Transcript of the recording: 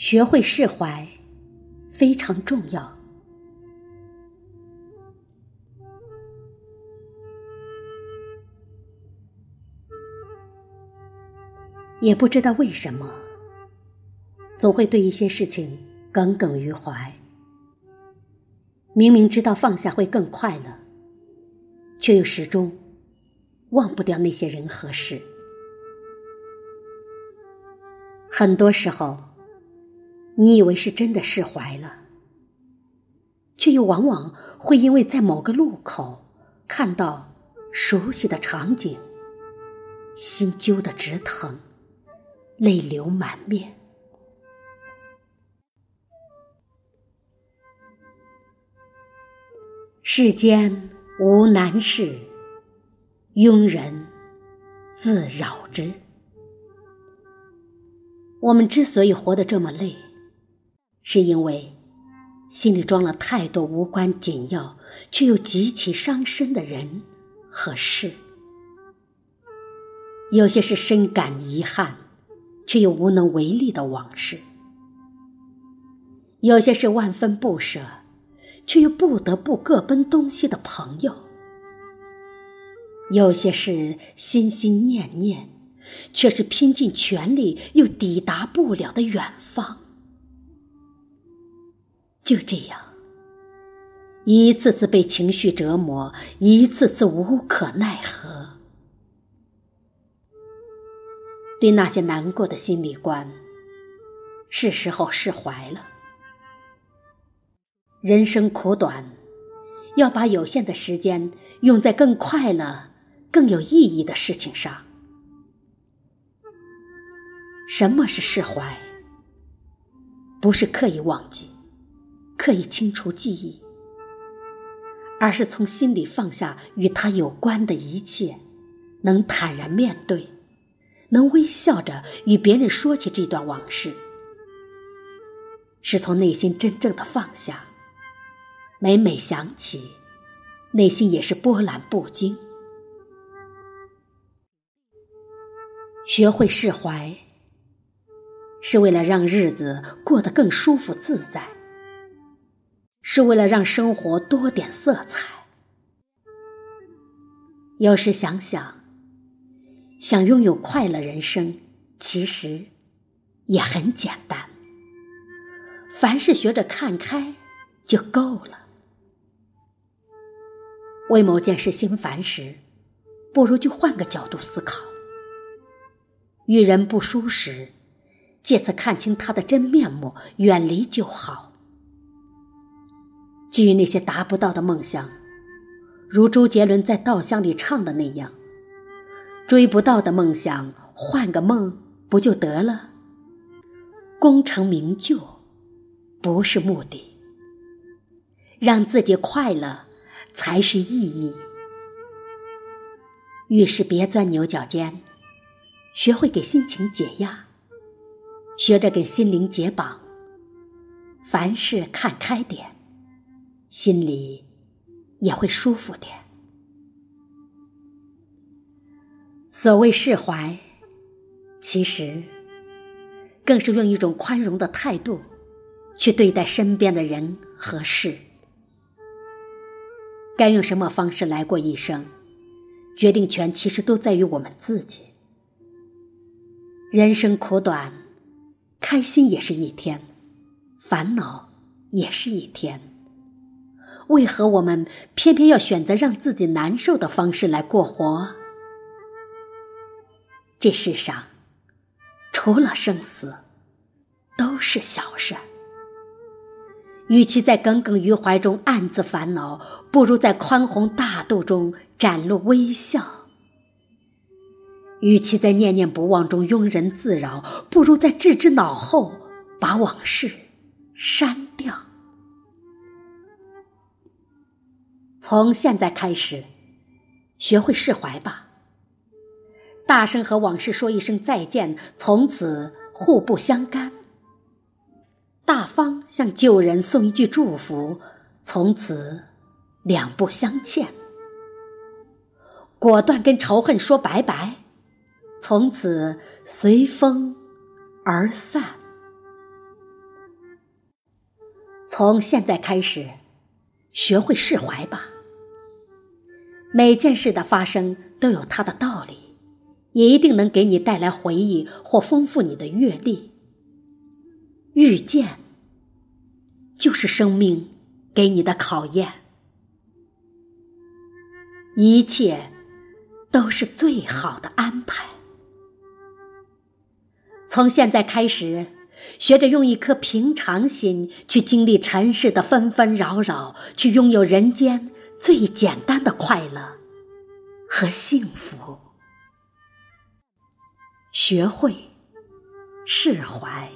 学会释怀非常重要。也不知道为什么，总会对一些事情耿耿于怀。明明知道放下会更快乐，却又始终忘不掉那些人和事。很多时候，你以为是真的释怀了，却又往往会因为在某个路口看到熟悉的场景，心揪得直疼。泪流满面。世间无难事，庸人自扰之。我们之所以活得这么累，是因为心里装了太多无关紧要却又极其伤身的人和事。有些是深感遗憾。却又无能为力的往事，有些是万分不舍，却又不得不各奔东西的朋友；有些是心心念念，却是拼尽全力又抵达不了的远方。就这样，一次次被情绪折磨，一次次无可奈何。对那些难过的心理关，是时候释怀了。人生苦短，要把有限的时间用在更快乐、更有意义的事情上。什么是释怀？不是刻意忘记、刻意清除记忆，而是从心里放下与他有关的一切，能坦然面对。能微笑着与别人说起这段往事，是从内心真正的放下。每每想起，内心也是波澜不惊。学会释怀，是为了让日子过得更舒服自在，是为了让生活多点色彩。有时想想。想拥有快乐人生，其实也很简单。凡事学着看开就够了。为某件事心烦时，不如就换个角度思考。遇人不淑时，借此看清他的真面目，远离就好。至于那些达不到的梦想，如周杰伦在《稻香》里唱的那样。追不到的梦想，换个梦不就得了？功成名就不是目的，让自己快乐才是意义。遇事别钻牛角尖，学会给心情解压，学着给心灵解绑。凡事看开点，心里也会舒服点。所谓释怀，其实更是用一种宽容的态度去对待身边的人和事。该用什么方式来过一生，决定权其实都在于我们自己。人生苦短，开心也是一天，烦恼也是一天。为何我们偏偏要选择让自己难受的方式来过活？这世上，除了生死，都是小事。与其在耿耿于怀中暗自烦恼，不如在宽宏大度中展露微笑；与其在念念不忘中庸人自扰，不如在置之脑后把往事删掉。从现在开始，学会释怀吧。大声和往事说一声再见，从此互不相干；大方向旧人送一句祝福，从此两不相欠；果断跟仇恨说拜拜，从此随风而散。从现在开始，学会释怀吧。每件事的发生都有它的道理，也一定能给你带来回忆或丰富你的阅历。遇见，就是生命给你的考验。一切都是最好的安排。从现在开始，学着用一颗平常心去经历尘世的纷纷扰扰，去拥有人间最简单的快乐和幸福。学会释怀。